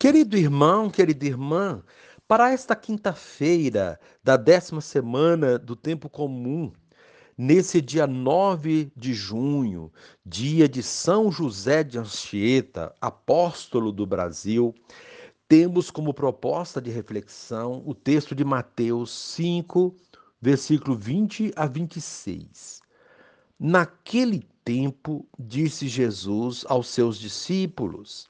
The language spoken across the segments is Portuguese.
Querido irmão, querida irmã, para esta quinta-feira da décima semana do tempo comum, nesse dia 9 de junho, dia de São José de Anchieta, apóstolo do Brasil, temos como proposta de reflexão o texto de Mateus 5, versículo 20 a 26. Naquele tempo, disse Jesus aos seus discípulos: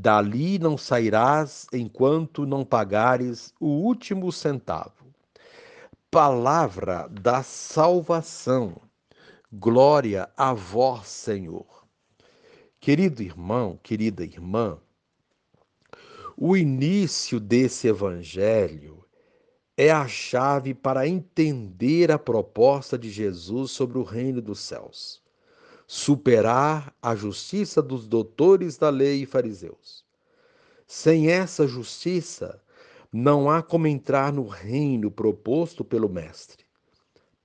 Dali não sairás enquanto não pagares o último centavo. Palavra da salvação. Glória a vós, Senhor. Querido irmão, querida irmã, o início desse evangelho é a chave para entender a proposta de Jesus sobre o reino dos céus superar a justiça dos doutores da lei e fariseus. Sem essa justiça, não há como entrar no reino proposto pelo Mestre.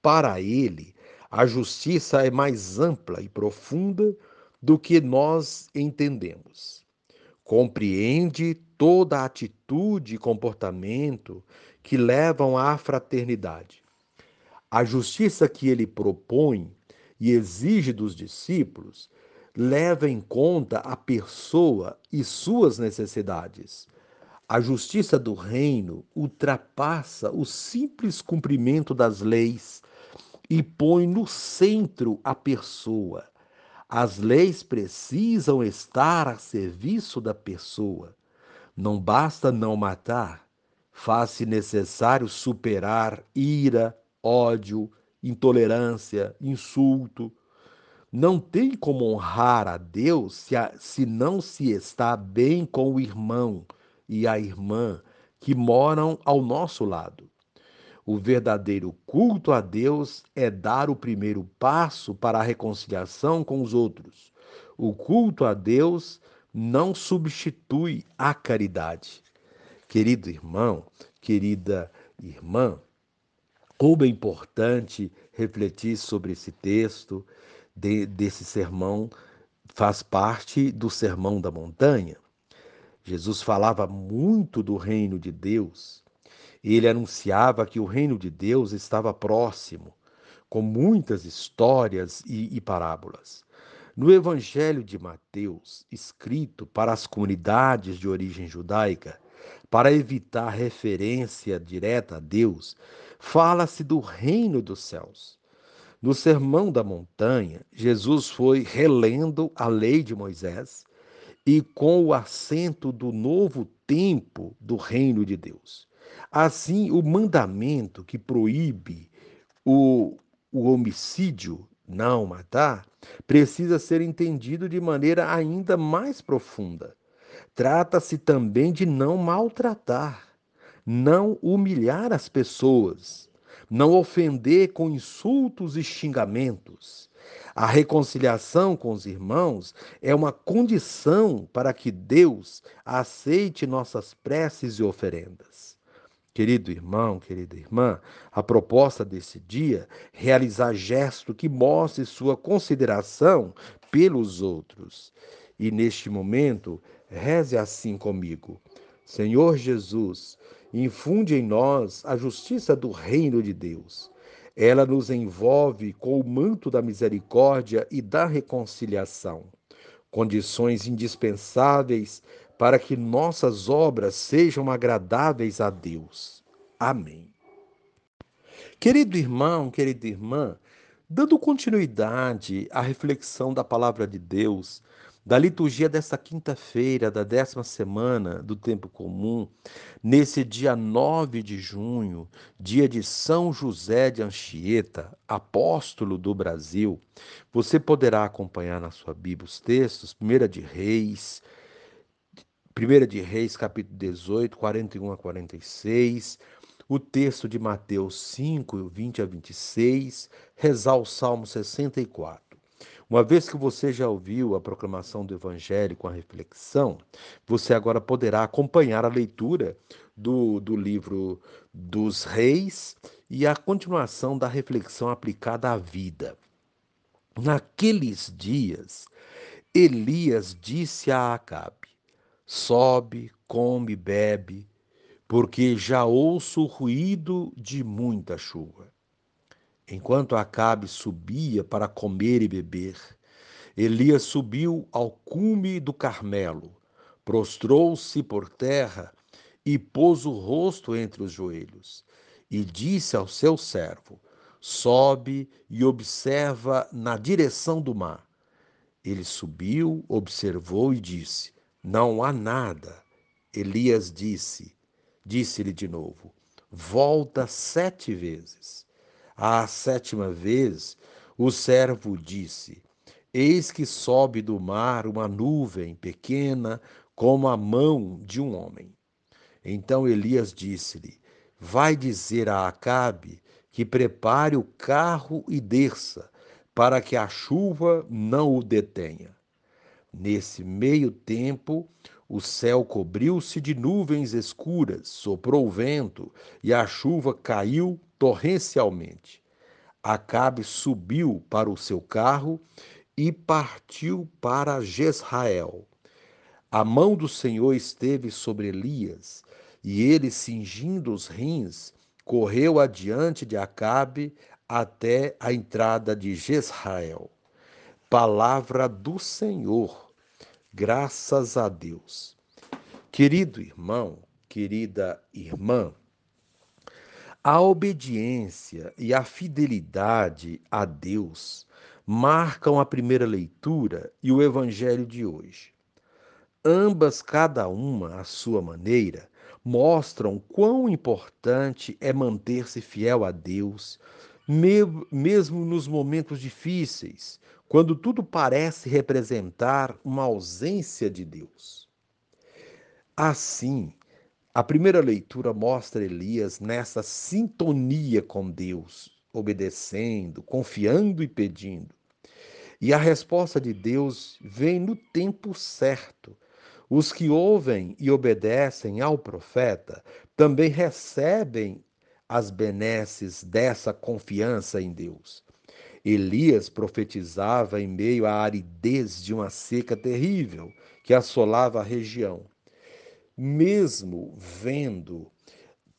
Para ele, a justiça é mais ampla e profunda do que nós entendemos. Compreende toda atitude e comportamento que levam à fraternidade. A justiça que ele propõe e exige dos discípulos leva em conta a pessoa e suas necessidades. A justiça do reino ultrapassa o simples cumprimento das leis e põe no centro a pessoa. As leis precisam estar a serviço da pessoa. Não basta não matar, faz-se necessário superar ira, ódio, intolerância, insulto. Não tem como honrar a Deus se, a, se não se está bem com o irmão e a irmã que moram ao nosso lado. O verdadeiro culto a Deus é dar o primeiro passo para a reconciliação com os outros. O culto a Deus não substitui a caridade. Querido irmão, querida irmã, como é importante refletir sobre esse texto de, desse sermão, faz parte do Sermão da Montanha. Jesus falava muito do reino de Deus. Ele anunciava que o reino de Deus estava próximo, com muitas histórias e, e parábolas. No Evangelho de Mateus, escrito para as comunidades de origem judaica, para evitar referência direta a Deus, fala-se do reino dos céus. No Sermão da Montanha, Jesus foi relendo a lei de Moisés e com o acento do novo tempo do reino de Deus. Assim, o mandamento que proíbe o, o homicídio, não matar, precisa ser entendido de maneira ainda mais profunda. Trata-se também de não maltratar não humilhar as pessoas, não ofender com insultos e xingamentos. A reconciliação com os irmãos é uma condição para que Deus aceite nossas preces e oferendas. querido irmão, querida irmã, a proposta desse dia, realizar gesto que mostre sua consideração pelos outros. E neste momento, reze assim comigo: Senhor Jesus, infunde em nós a justiça do reino de Deus. Ela nos envolve com o manto da misericórdia e da reconciliação, condições indispensáveis para que nossas obras sejam agradáveis a Deus. Amém. Querido irmão, querida irmã, dando continuidade à reflexão da palavra de Deus, da liturgia desta quinta-feira, da décima semana do tempo comum, nesse dia 9 de junho, dia de São José de Anchieta, apóstolo do Brasil, você poderá acompanhar na sua Bíblia os textos, Primeira de Reis, 1 de Reis, capítulo 18, 41 a 46, o texto de Mateus 5, 20 a 26, rezar o Salmo 64. Uma vez que você já ouviu a proclamação do Evangelho com a reflexão, você agora poderá acompanhar a leitura do, do livro dos Reis e a continuação da reflexão aplicada à vida. Naqueles dias, Elias disse a Acabe: sobe, come, bebe, porque já ouço o ruído de muita chuva. Enquanto Acabe subia para comer e beber, Elias subiu ao cume do Carmelo, prostrou-se por terra e pôs o rosto entre os joelhos, e disse ao seu servo: Sobe e observa na direção do mar. Ele subiu, observou e disse: não há nada. Elias disse, disse-lhe de novo: Volta sete vezes. À sétima vez, o servo disse: Eis que sobe do mar uma nuvem pequena como a mão de um homem. Então Elias disse-lhe: Vai dizer a Acabe que prepare o carro e desça, para que a chuva não o detenha. Nesse meio tempo, o céu cobriu-se de nuvens escuras, soprou o vento e a chuva caiu torrencialmente. Acabe subiu para o seu carro e partiu para Jezrael. A mão do Senhor esteve sobre Elias, e ele, cingindo os rins, correu adiante de Acabe até a entrada de Jezrael. Palavra do Senhor. Graças a Deus. Querido irmão, querida irmã, a obediência e a fidelidade a Deus marcam a primeira leitura e o evangelho de hoje. Ambas, cada uma à sua maneira, mostram quão importante é manter-se fiel a Deus, mesmo nos momentos difíceis, quando tudo parece representar uma ausência de Deus. Assim, a primeira leitura mostra Elias nessa sintonia com Deus, obedecendo, confiando e pedindo. E a resposta de Deus vem no tempo certo. Os que ouvem e obedecem ao profeta também recebem as benesses dessa confiança em Deus. Elias profetizava em meio à aridez de uma seca terrível que assolava a região. Mesmo vendo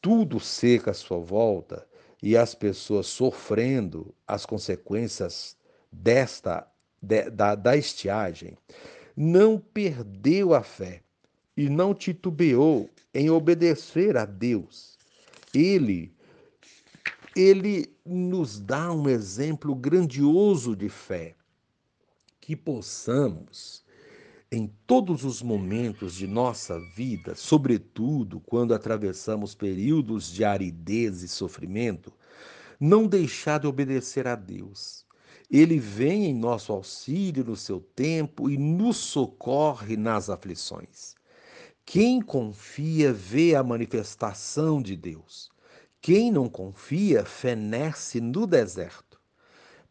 tudo seca à sua volta e as pessoas sofrendo as consequências desta de, da, da estiagem, não perdeu a fé e não titubeou em obedecer a Deus. Ele ele nos dá um exemplo grandioso de fé, que possamos, em todos os momentos de nossa vida, sobretudo quando atravessamos períodos de aridez e sofrimento, não deixar de obedecer a Deus. Ele vem em nosso auxílio no seu tempo e nos socorre nas aflições. Quem confia vê a manifestação de Deus. Quem não confia fenece no deserto.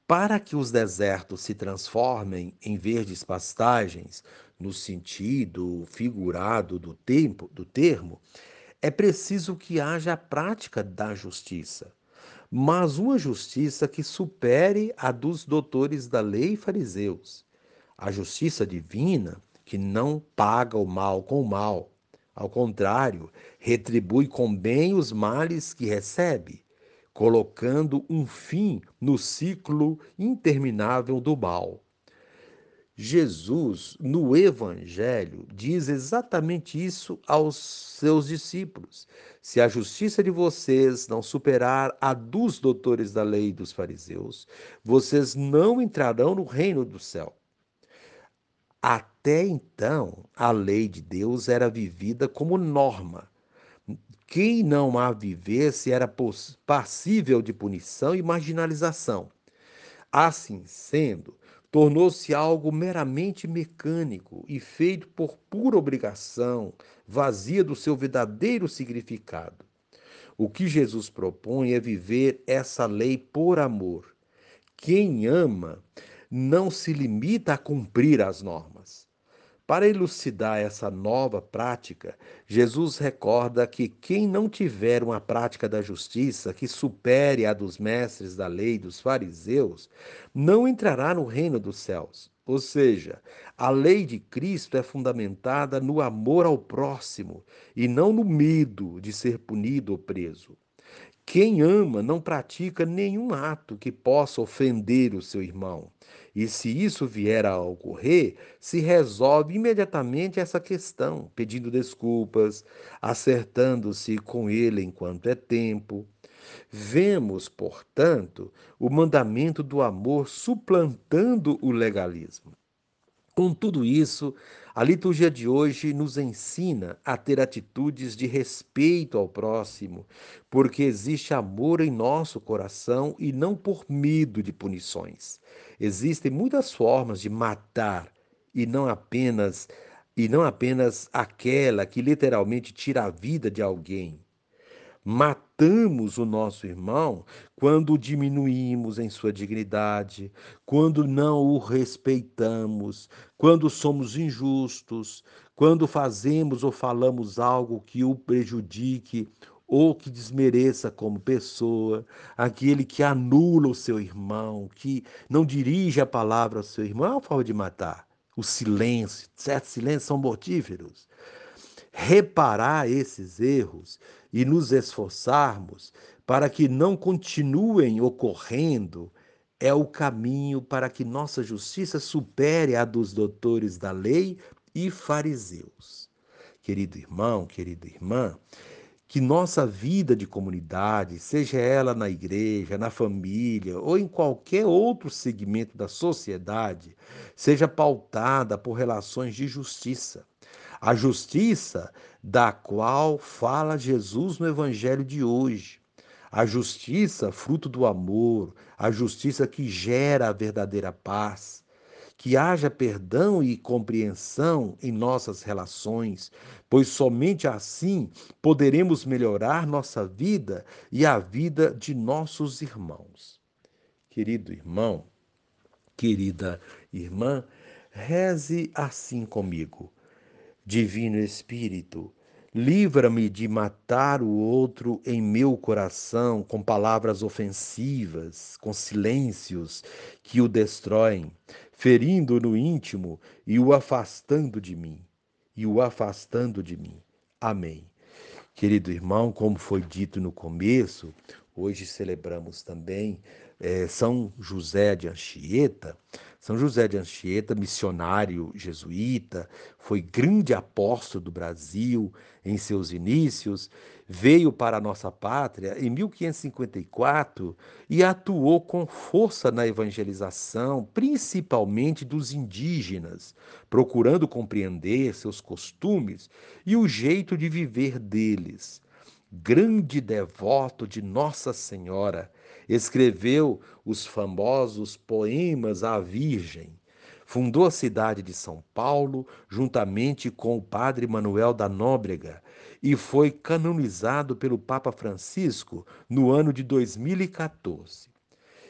Para que os desertos se transformem em verdes pastagens, no sentido figurado do tempo, do termo, é preciso que haja a prática da justiça, mas uma justiça que supere a dos doutores da lei fariseus. A justiça divina que não paga o mal com o mal. Ao contrário, retribui com bem os males que recebe, colocando um fim no ciclo interminável do mal. Jesus, no Evangelho, diz exatamente isso aos seus discípulos. Se a justiça de vocês não superar a dos doutores da lei e dos fariseus, vocês não entrarão no reino do céu. Até então, a lei de Deus era vivida como norma. Quem não a vivesse era passível de punição e marginalização. Assim sendo, tornou-se algo meramente mecânico e feito por pura obrigação, vazia do seu verdadeiro significado. O que Jesus propõe é viver essa lei por amor. Quem ama não se limita a cumprir as normas. Para elucidar essa nova prática, Jesus recorda que quem não tiver uma prática da justiça que supere a dos mestres da lei dos fariseus, não entrará no reino dos céus. Ou seja, a lei de Cristo é fundamentada no amor ao próximo e não no medo de ser punido ou preso. Quem ama não pratica nenhum ato que possa ofender o seu irmão. E se isso vier a ocorrer, se resolve imediatamente essa questão, pedindo desculpas, acertando-se com ele enquanto é tempo. Vemos, portanto, o mandamento do amor suplantando o legalismo. Com tudo isso, a liturgia de hoje nos ensina a ter atitudes de respeito ao próximo, porque existe amor em nosso coração e não por medo de punições. Existem muitas formas de matar e não apenas e não apenas aquela que literalmente tira a vida de alguém. Matamos o nosso irmão quando o diminuímos em sua dignidade, quando não o respeitamos, quando somos injustos, quando fazemos ou falamos algo que o prejudique ou que desmereça como pessoa, aquele que anula o seu irmão, que não dirige a palavra ao seu irmão, é uma forma de matar. O silêncio, certos silêncios são mortíferos reparar esses erros e nos esforçarmos para que não continuem ocorrendo é o caminho para que nossa justiça supere a dos doutores da lei e fariseus. Querido irmão, querida irmã, que nossa vida de comunidade, seja ela na igreja, na família ou em qualquer outro segmento da sociedade, seja pautada por relações de justiça a justiça da qual fala Jesus no evangelho de hoje. A justiça, fruto do amor, a justiça que gera a verdadeira paz. Que haja perdão e compreensão em nossas relações, pois somente assim poderemos melhorar nossa vida e a vida de nossos irmãos. Querido irmão, querida irmã, reze assim comigo. Divino Espírito, livra-me de matar o outro em meu coração com palavras ofensivas, com silêncios que o destroem, ferindo no íntimo e o afastando de mim, e o afastando de mim. Amém. Querido irmão, como foi dito no começo, hoje celebramos também é, São José de Anchieta. São José de Anchieta, missionário jesuíta, foi grande apóstolo do Brasil em seus inícios, veio para a nossa pátria em 1554 e atuou com força na evangelização, principalmente dos indígenas, procurando compreender seus costumes e o jeito de viver deles. Grande devoto de Nossa Senhora, Escreveu os famosos poemas à Virgem. Fundou a cidade de São Paulo juntamente com o padre Manuel da Nóbrega e foi canonizado pelo Papa Francisco no ano de 2014.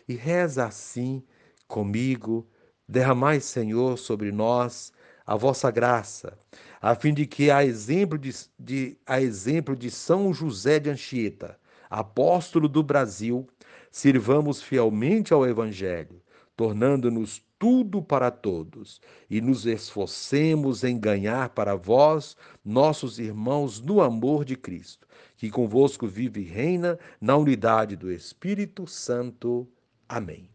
E reza assim comigo: derramai, Senhor, sobre nós a vossa graça, a fim de que, a exemplo de, de, a exemplo de São José de Anchieta, apóstolo do Brasil, sirvamos fielmente ao Evangelho, tornando-nos tudo para todos, e nos esforcemos em ganhar para vós, nossos irmãos, no amor de Cristo, que convosco vive e reina na unidade do Espírito Santo. Amém.